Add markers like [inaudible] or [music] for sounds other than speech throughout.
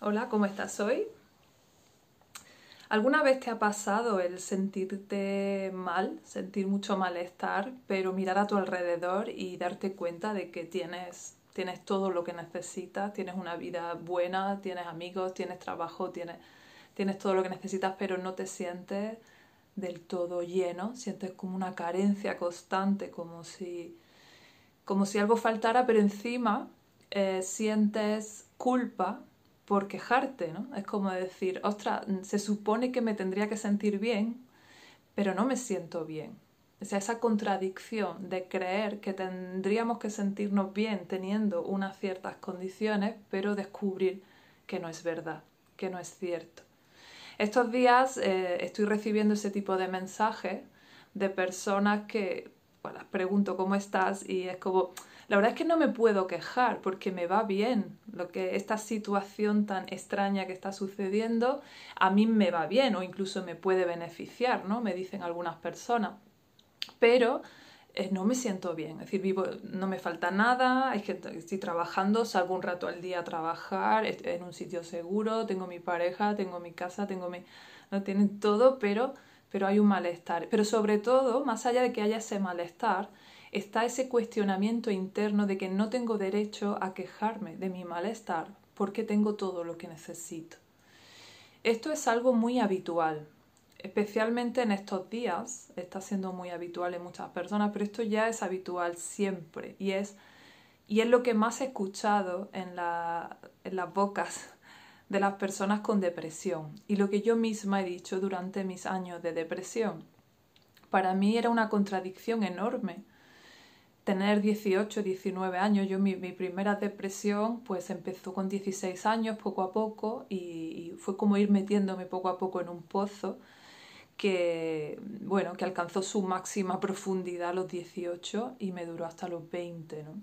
Hola, ¿cómo estás hoy? ¿Alguna vez te ha pasado el sentirte mal, sentir mucho malestar, pero mirar a tu alrededor y darte cuenta de que tienes, tienes todo lo que necesitas, tienes una vida buena, tienes amigos, tienes trabajo, tienes, tienes todo lo que necesitas, pero no te sientes del todo lleno, sientes como una carencia constante, como si, como si algo faltara, pero encima eh, sientes culpa por quejarte, ¿no? Es como decir, ostras, se supone que me tendría que sentir bien, pero no me siento bien. O sea, esa contradicción de creer que tendríamos que sentirnos bien teniendo unas ciertas condiciones, pero descubrir que no es verdad, que no es cierto. Estos días eh, estoy recibiendo ese tipo de mensajes de personas que pues, las pregunto cómo estás y es como, la verdad es que no me puedo quejar porque me va bien. Lo que esta situación tan extraña que está sucediendo a mí me va bien o incluso me puede beneficiar, ¿no? Me dicen algunas personas. Pero eh, no me siento bien, es decir, vivo, no me falta nada, es que estoy trabajando, salgo un rato al día a trabajar, estoy en un sitio seguro, tengo mi pareja, tengo mi casa, tengo mi... no tienen todo, pero, pero hay un malestar. Pero sobre todo, más allá de que haya ese malestar, está ese cuestionamiento interno de que no tengo derecho a quejarme de mi malestar porque tengo todo lo que necesito. Esto es algo muy habitual, especialmente en estos días, está siendo muy habitual en muchas personas, pero esto ya es habitual siempre y es, y es lo que más he escuchado en, en las bocas [laughs] de las personas con depresión y lo que yo misma he dicho durante mis años de depresión. Para mí era una contradicción enorme tener 18, 19 años. Yo mi, primera depresión pues empezó con 16 años poco a poco y, fue como ir metiéndome poco a poco en un pozo que, bueno, que alcanzó su máxima profundidad a los 18 y me duró hasta los 20, ¿no?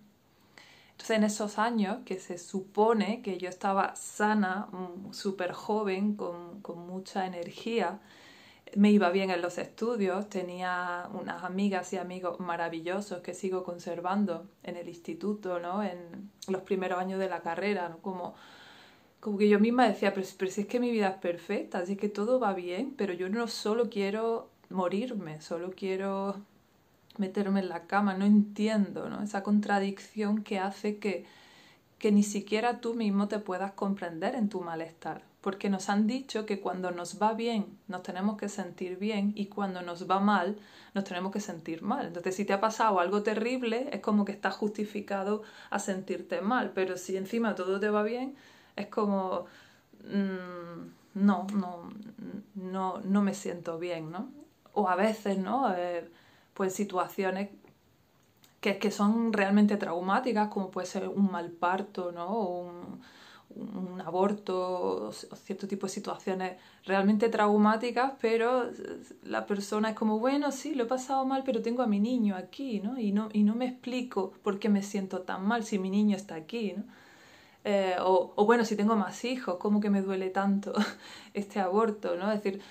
Entonces en esos años que se supone que yo estaba sana, mm, súper joven, con mucha energía, me iba bien en los estudios, tenía unas amigas y amigos maravillosos que sigo conservando en el instituto, ¿no? en los primeros años de la carrera, ¿no? como, como que yo misma decía, pero, si es que mi vida es perfecta, así que todo va bien, pero yo no solo quiero morirme, solo quiero meterme en la cama, no entiendo ¿no? esa contradicción que hace que, que ni siquiera tú mismo te puedas comprender en tu malestar porque nos han dicho que cuando nos va bien nos tenemos que sentir bien y cuando nos va mal nos tenemos que sentir mal. Entonces, si te ha pasado algo terrible, es como que estás justificado a sentirte mal, pero si encima todo te va bien, es como, mm, no, no, no, no me siento bien, ¿no? O a veces, ¿no? Eh, pues situaciones que, que, son realmente traumáticas, como puede ser un mal parto, ¿no? Un, un aborto o cierto tipo de situaciones realmente traumáticas, pero la persona es como, bueno, sí, lo he pasado mal, pero tengo a mi niño aquí, ¿no? Y no, y no me explico por qué me siento tan mal si mi niño está aquí, ¿no? Eh, o, bueno, si tengo más hijos, ¿cómo que me duele tanto [laughs] este aborto, ¿no? Es decir,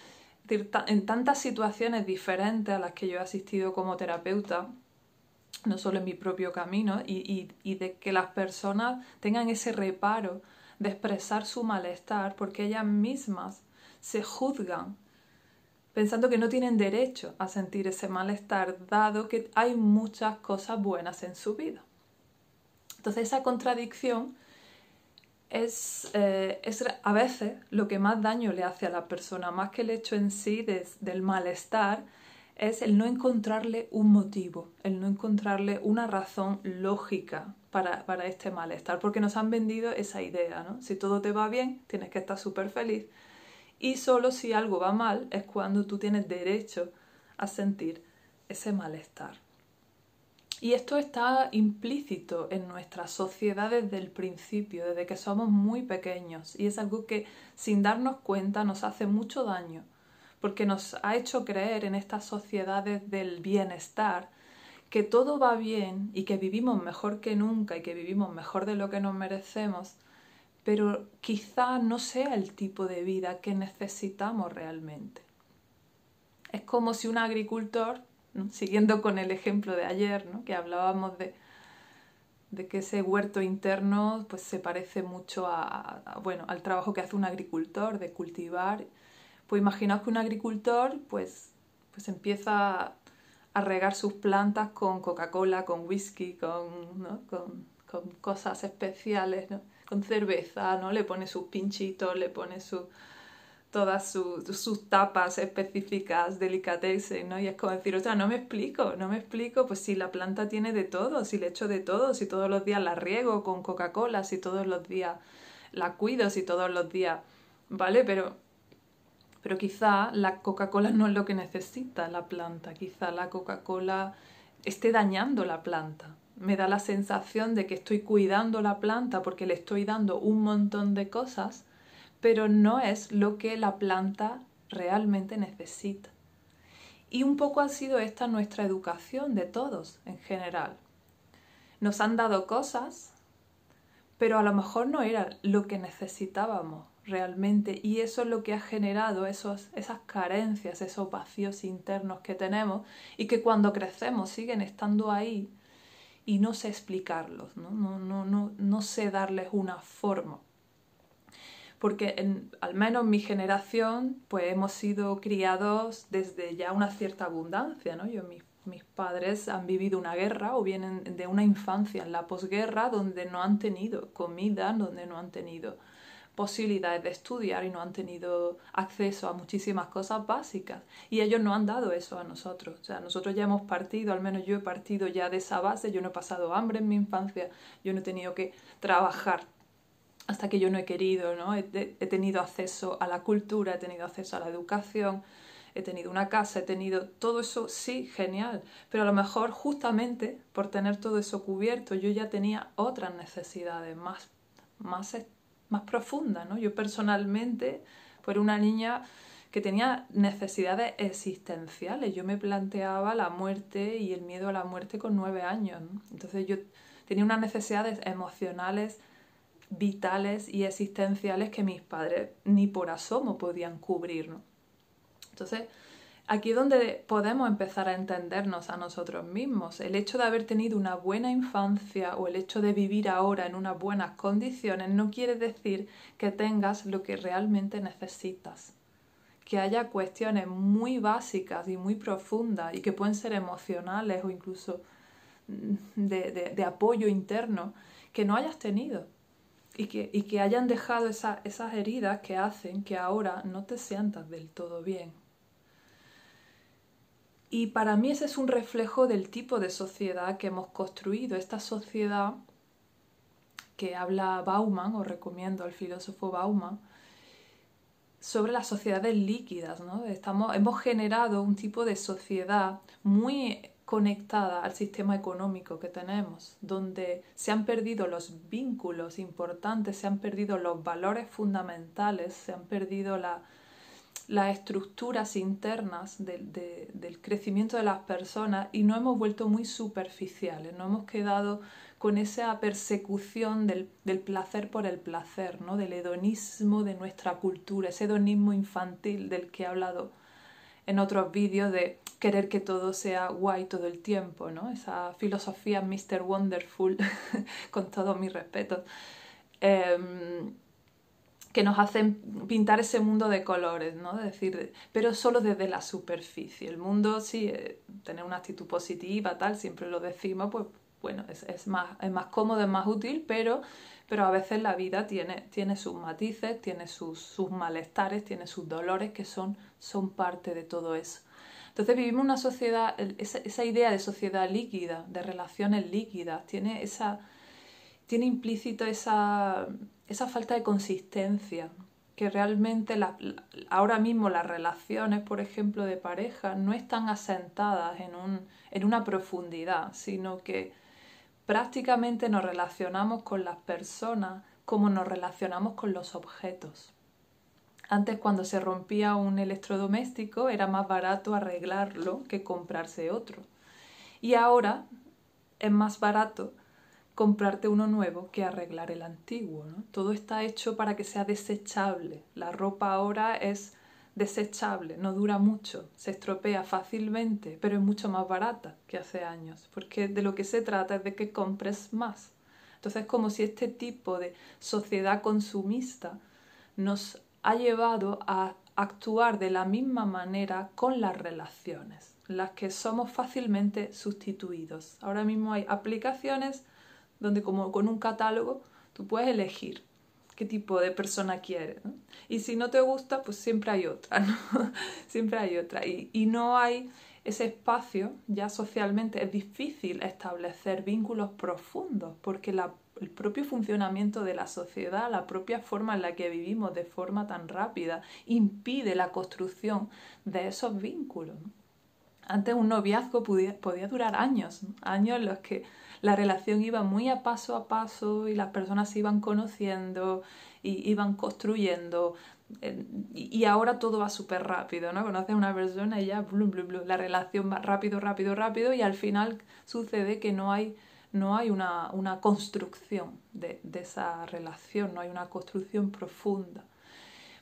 en tantas situaciones diferentes a las que yo he asistido como terapeuta, no solo en mi propio camino, y, y, y de que las personas tengan ese reparo de expresar su malestar porque ellas mismas se juzgan pensando que no tienen derecho a sentir ese malestar dado que hay muchas cosas buenas en su vida. Entonces esa contradicción es, eh, es, a veces lo que más daño le hace a la persona, más que el hecho en sí del malestar, es el no encontrarle un motivo, el no encontrarle una razón lógica para, este malestar, porque nos han vendido esa idea, ¿no? Si todo te va bien, tienes que estar súper feliz y solo si algo va mal es cuando tú tienes derecho a sentir ese malestar. Y esto está implícito en nuestra sociedad desde el principio, desde que somos muy pequeños, y es algo que sin darnos cuenta nos hace mucho daño porque nos ha hecho creer en estas sociedades del bienestar que todo va bien y que vivimos mejor que nunca y que vivimos mejor de lo que nos merecemos, pero quizá no sea el tipo de vida que necesitamos realmente. Es como si un agricultor, siguiendo con el ejemplo de ayer, que hablábamos de, de que ese huerto interno pues se parece mucho a, bueno, al trabajo que hace un agricultor de cultivar. Pues imaginaos que un agricultor pues, pues empieza a regar sus plantas con Coca-Cola, con whisky, con, con, con, cosas especiales, ¿no? con cerveza, ¿no? Le pone sus pinchitos, le pone su, todas sus tapas específicas, delicatessen, ¿no? Y es como decir, o sea, no me explico, no me explico, pues si la planta tiene de todo, si le echo de todo, si todos los días la riego con Coca-Cola, si todos los días la cuido, si todos los días, ¿vale? Pero, pero quizá la Coca-Cola no es lo que necesita la planta, quizá la Coca-Cola esté dañando la planta. Me da la sensación de que estoy cuidando la planta porque le estoy dando un montón de cosas pero no es lo que la planta realmente necesita. Y un poco ha sido esta nuestra educación de todos en general. Nos han dado cosas, pero a lo mejor no era lo que necesitábamos realmente y eso es lo que ha generado esos, esas carencias, esos vacíos internos que tenemos y que cuando crecemos siguen estando ahí y no sé explicarlos, no, no, no, no, no sé darles una forma porque en, al menos mi generación pues hemos sido criados desde ya una cierta abundancia, ¿no? Yo, mis, mis padres han vivido una guerra o vienen de una infancia en la posguerra donde no han tenido comida, donde no han tenido posibilidades de estudiar y no han tenido acceso a muchísimas cosas básicas. Y ellos no han dado eso a nosotros. O sea, nosotros ya hemos partido, al menos yo he partido ya de esa base, yo no he pasado hambre en mi infancia, yo no he tenido que trabajar hasta que yo no he querido, ¿no? He, tenido acceso a la cultura, he tenido acceso a la educación, he tenido una casa, he tenido todo eso, sí, genial, pero a lo mejor justamente por tener todo eso cubierto yo ya tenía otras necesidades más, más, más profundas, ¿no? Yo personalmente, por una niña que tenía necesidades existenciales, yo me planteaba la muerte y el miedo a la muerte con nueve años, entonces yo tenía unas necesidades emocionales vitales y existenciales que mis padres ni por asomo podían cubrir. Entonces, aquí donde podemos empezar a entendernos a nosotros mismos. El hecho de haber tenido una buena infancia o el hecho de vivir ahora en unas buenas condiciones no quiere decir que tengas lo que realmente necesitas. Que haya cuestiones muy básicas y muy profundas y que pueden ser emocionales o incluso de apoyo interno que no hayas tenido y que, y que hayan dejado esas heridas que hacen que ahora no te sientas del todo bien. Y para mí ese es un reflejo del tipo de sociedad que hemos construido, esta sociedad que habla Bauman, o recomiendo al filósofo Bauman, sobre las sociedades líquidas. ¿no? Estamos, hemos generado un tipo de sociedad muy conectada al sistema económico que tenemos, donde se han perdido los vínculos importantes, se han perdido los valores fundamentales, se han perdido las estructuras internas del crecimiento de las personas y no hemos vuelto muy superficiales, no hemos quedado con esa persecución del, del placer por el placer, ¿no? del hedonismo de nuestra cultura, ese hedonismo infantil del que he hablado en otros vídeos de querer que todo sea guay todo el tiempo, ¿no? Esa filosofía Mr. Wonderful, [laughs] con todo mi respeto, em, que nos hacen pintar ese mundo de colores, ¿no? decir, pero solo desde la superficie. El mundo, sí, eh, tener una actitud positiva, tal, siempre lo decimos, pues bueno, es, más, es más cómodo, es más útil, pero, pero a veces la vida tiene, tiene sus matices, tiene sus, sus malestares, tiene sus dolores que son, son parte de todo eso. Entonces vivimos una sociedad, esa, idea de sociedad líquida, de relaciones líquidas, tiene, esa, tiene implícito esa, esa falta de consistencia, que realmente ahora mismo las relaciones, por ejemplo, de pareja, no están asentadas en, un, en una profundidad, sino que prácticamente nos relacionamos con las personas como nos relacionamos con los objetos. Antes cuando se rompía un electrodoméstico era más barato arreglarlo que comprarse otro. Y ahora es más barato comprarte uno nuevo que arreglar el antiguo. Todo está hecho para que sea desechable. La ropa ahora es desechable, no dura mucho, se estropea fácilmente, pero es mucho más barata que hace años, porque de lo que se trata es de que compres más, Entonces es como si este tipo de sociedad consumista nos ha llevado a actuar de la misma manera con las relaciones, las que somos fácilmente sustituidos. Ahora mismo hay aplicaciones donde como con un catálogo tú puedes elegir qué tipo de persona quieres. Y si no te gusta, pues siempre hay otra, [laughs] ¿no? siempre hay otra. Y, y no hay ese espacio, ya socialmente es difícil establecer vínculos profundos, porque la el propio funcionamiento de la sociedad, la propia forma en la que vivimos de forma tan rápida, impide la construcción de esos vínculos. Antes un noviazgo podía, durar años, años en los que la relación iba muy a paso a paso y las personas se iban conociendo y iban construyendo. Y ahora todo va súper rápido, ¿no? Conoces a una persona y ya, blum, blum, blum, la relación va rápido, rápido, rápido y al final sucede que no hay no hay una, construcción de, esa relación, no hay una construcción profunda.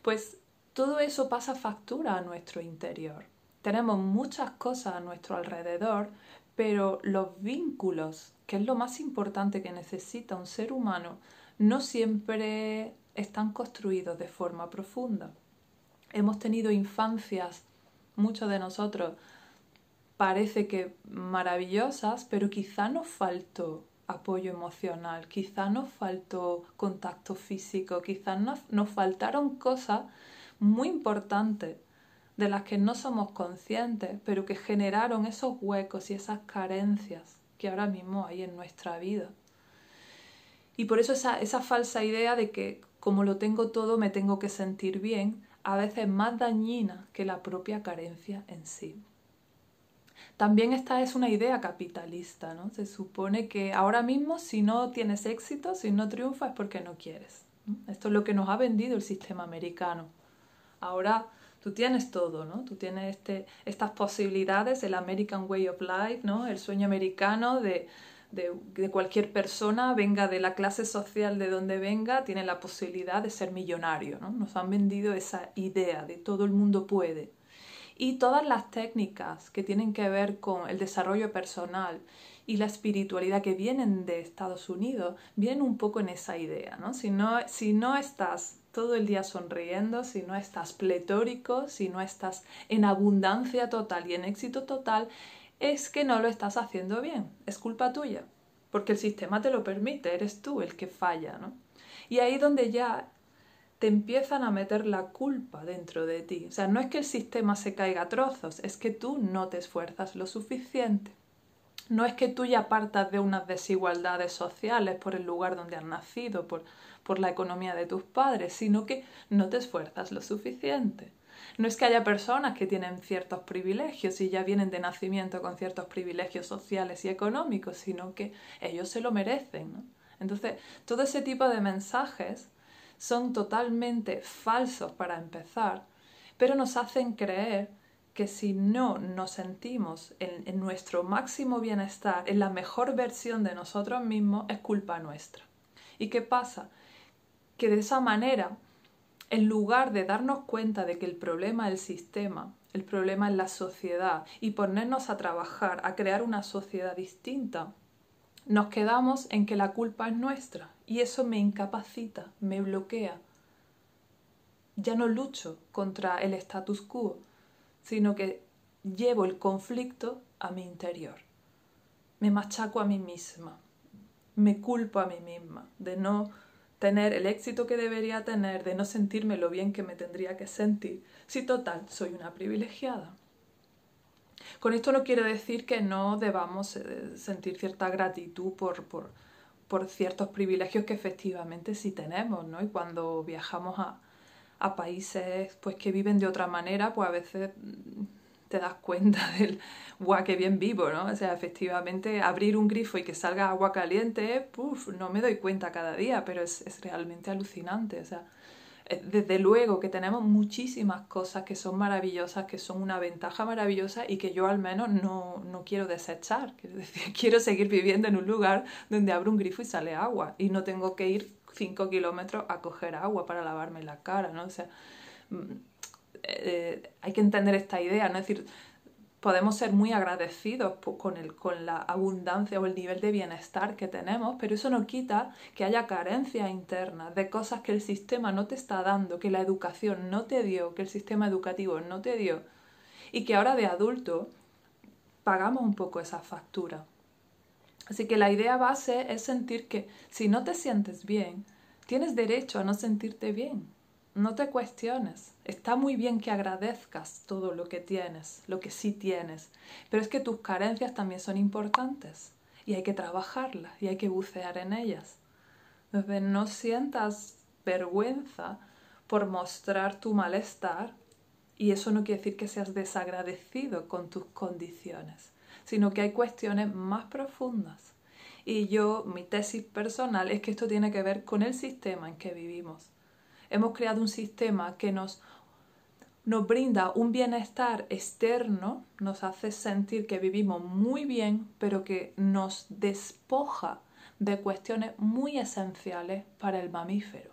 Pues todo eso pasa factura a nuestro interior. Tenemos muchas cosas a nuestro alrededor, pero los vínculos, que es lo más importante que necesita un ser humano, no siempre están construidos de forma profunda. Hemos tenido infancias, muchos de nosotros, parece que maravillosas, pero quizá nos faltó apoyo emocional, quizá nos faltó contacto físico, quizá nos, nos faltaron cosas muy importantes de las que no somos conscientes, pero que generaron esos huecos y esas carencias que ahora mismo hay en nuestra vida. Y por eso esa, esa falsa idea de que como lo tengo todo me tengo que sentir bien, a veces es más dañina que la propia carencia en sí. También esta es una idea capitalista, ¿no? Se supone que ahora mismo si no tienes éxito, si no triunfas es porque no quieres. Esto es lo que nos ha vendido el sistema americano. Ahora tú tienes todo, ¿no? Tú tienes este, estas posibilidades, el American Way of Life, ¿no? El sueño americano de, de, de, cualquier persona, venga de la clase social de donde venga, tiene la posibilidad de ser millonario, ¿no? Nos han vendido esa idea de todo el mundo puede. Y todas las técnicas que tienen que ver con el desarrollo personal y la espiritualidad que vienen de Estados Unidos vienen un poco en esa idea, ¿no? Si no, si no estás todo el día sonriendo, si no estás pletórico, si no estás en abundancia total y en éxito total, es que no lo estás haciendo bien, es culpa tuya, porque el sistema te lo permite, eres tú el que falla, ¿no? Y ahí donde ya te empiezan a meter la culpa dentro de ti. O sea, no es que el sistema se caiga a trozos, es que tú no te esfuerzas lo suficiente. No es que tú ya partas de unas desigualdades sociales por el lugar donde has nacido, por, por la economía de tus padres, sino que no te esfuerzas lo suficiente. No es que haya personas que tienen ciertos privilegios y ya vienen de nacimiento con ciertos privilegios sociales y económicos, sino que ellos se lo merecen. Entonces, todo ese tipo de mensajes son totalmente falsos para empezar, pero nos hacen creer que si no nos sentimos en, nuestro máximo bienestar, en la mejor versión de nosotros mismos, es culpa nuestra. ¿Y qué pasa? Que de esa manera, en lugar de darnos cuenta de que el problema es el sistema, el problema es la sociedad, y ponernos a trabajar, a crear una sociedad distinta, nos quedamos en que la culpa es nuestra y eso me incapacita, me bloquea. Ya no lucho contra el status quo, sino que llevo el conflicto a mi interior. Me machaco a mí misma, me culpo a mí misma de no tener el éxito que debería tener, de no sentirme lo bien que me tendría que sentir, si total soy una privilegiada. Con esto no quiero decir que no debamos eh, sentir cierta gratitud por, por, por ciertos privilegios que efectivamente sí tenemos, ¿no? Y cuando viajamos a, a países pues que viven de otra manera, pues a veces te das cuenta [laughs] del guau, qué bien vivo, ¿no? O sea, efectivamente, abrir un grifo y que salga agua caliente, puff, no me doy cuenta cada día, pero es, es realmente alucinante. O sea, eh, desde luego que tenemos muchísimas cosas que son maravillosas, que son una ventaja maravillosa y que yo al menos no, no quiero desechar. Quiero [laughs] decir, quiero seguir viviendo en un lugar donde abro un grifo y sale agua y no tengo que ir 5 kilómetros a coger agua para lavarme la cara, ¿no? O sea, mm, eh, hay que entender esta idea, ¿no? Es decir, Podemos ser muy agradecidos con, el, con la abundancia o el nivel de bienestar que tenemos, pero eso no quita que haya carencias internas de cosas que el sistema no te está dando, que la educación no te dio, que el sistema educativo no te dio, y que ahora de adulto pagamos un poco esa factura. Así que la idea base es sentir que si no te sientes bien, tienes derecho a no sentirte bien. No te cuestiones. Está muy bien que agradezcas todo lo que tienes, lo que sí tienes, pero es que tus carencias también son importantes y hay que trabajarlas y hay que bucear en ellas. Entonces no sientas vergüenza por mostrar tu malestar y eso no quiere decir que seas desagradecido con tus condiciones, sino que hay cuestiones más profundas. Y yo, mi tesis personal es que esto tiene que ver con el sistema en que vivimos hemos creado un sistema que nos, nos brinda un bienestar externo, nos hace sentir que vivimos muy bien, pero que nos despoja de cuestiones muy esenciales para el mamífero.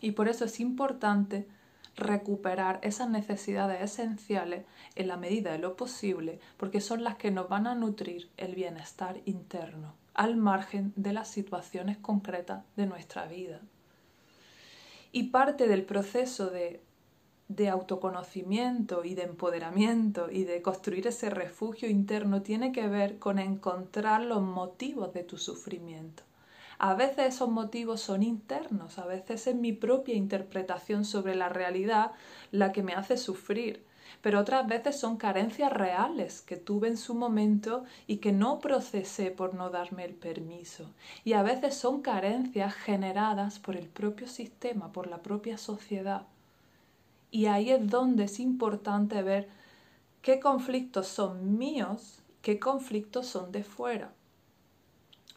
Y por eso es importante recuperar esas necesidades esenciales en la medida de lo posible, porque son las que nos van a nutrir el bienestar interno, al margen de las situaciones concretas de nuestra vida. Y parte del proceso de, de autoconocimiento y de empoderamiento y de construir ese refugio interno tiene que ver con encontrar los motivos de tu sufrimiento. A veces esos motivos son internos, a veces es mi propia interpretación sobre la realidad la que me hace sufrir pero otras veces son carencias reales que tuve en su momento y que no procesé por no darme el permiso. Y a veces son carencias generadas por el propio sistema, por la propia sociedad. Y ahí es donde es importante ver qué conflictos son míos, qué conflictos son de fuera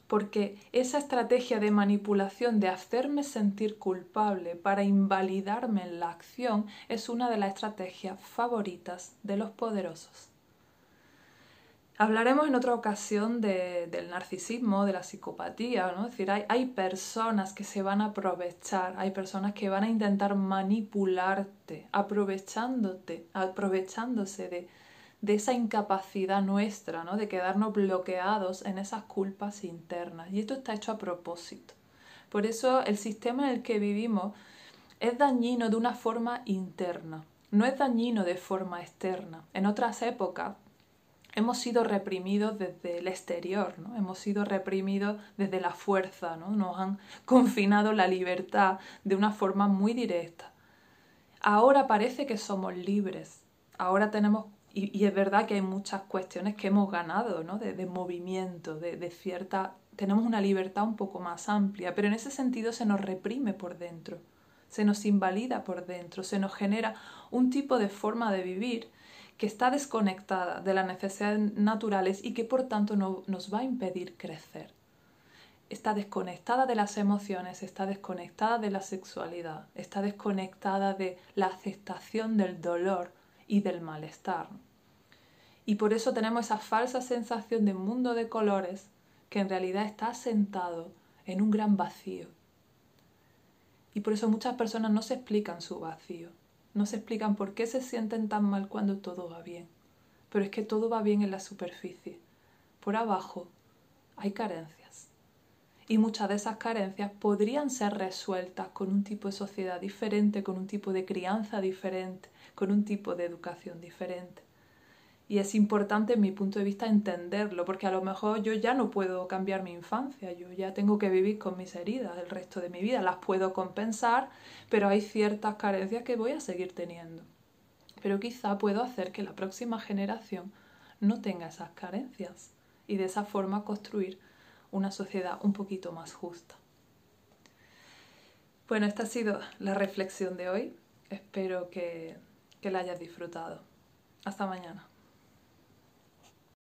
porque esa estrategia de manipulación de hacerme sentir culpable para invalidarme en la acción es una de las estrategias favoritas de los poderosos. Hablaremos en otra ocasión del narcisismo, de la psicopatía, ¿no? Es decir, hay, hay personas que se van a aprovechar, hay personas que van a intentar manipularte, aprovechándote, aprovechándose de, de esa incapacidad nuestra, ¿no? de quedarnos bloqueados en esas culpas internas. Y esto está hecho a propósito. Por eso el sistema en el que vivimos es dañino de una forma interna, no es dañino de forma externa. En otras épocas hemos sido reprimidos desde el exterior, ¿no? hemos sido reprimidos desde la fuerza, ¿no? nos han confinado la libertad de una forma muy directa. Ahora parece que somos libres, ahora tenemos y, es verdad que hay muchas cuestiones que hemos ganado, ¿no? De, movimiento, de, de, cierta... Tenemos una libertad un poco más amplia, pero en ese sentido se nos reprime por dentro, se nos invalida por dentro, se nos genera un tipo de forma de vivir que está desconectada de las necesidades naturales y que por tanto no, nos va a impedir crecer. Está desconectada de las emociones, está desconectada de la sexualidad, está desconectada de la aceptación del dolor y del malestar. Y por eso tenemos esa falsa sensación de mundo de colores que en realidad está sentado en un gran vacío. Y por eso muchas personas no se explican su vacío, no se explican por qué se sienten tan mal cuando todo va bien. Pero es que todo va bien en la superficie. Por abajo hay carencias. Y muchas de esas carencias podrían ser resueltas con un tipo de sociedad diferente, con un tipo de crianza diferente, con un tipo de educación diferente. Y es importante, en mi punto de vista, entenderlo, porque a lo mejor yo ya no puedo cambiar mi infancia, yo ya tengo que vivir con mis heridas el resto de mi vida, las puedo compensar, pero hay ciertas carencias que voy a seguir teniendo. Pero quizá puedo hacer que la próxima generación no tenga esas carencias y de esa forma construir una sociedad un poquito más justa. Bueno, esta ha sido la reflexión de hoy. Espero que, que la hayas disfrutado. Hasta mañana.